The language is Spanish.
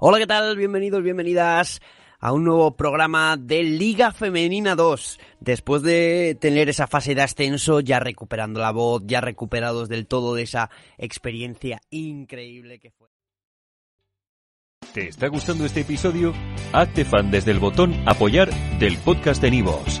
Hola, ¿qué tal? Bienvenidos, bienvenidas a un nuevo programa de Liga Femenina 2. Después de tener esa fase de ascenso, ya recuperando la voz, ya recuperados del todo de esa experiencia increíble que fue. ¿Te está gustando este episodio? Hazte fan desde el botón Apoyar del podcast de Nivos.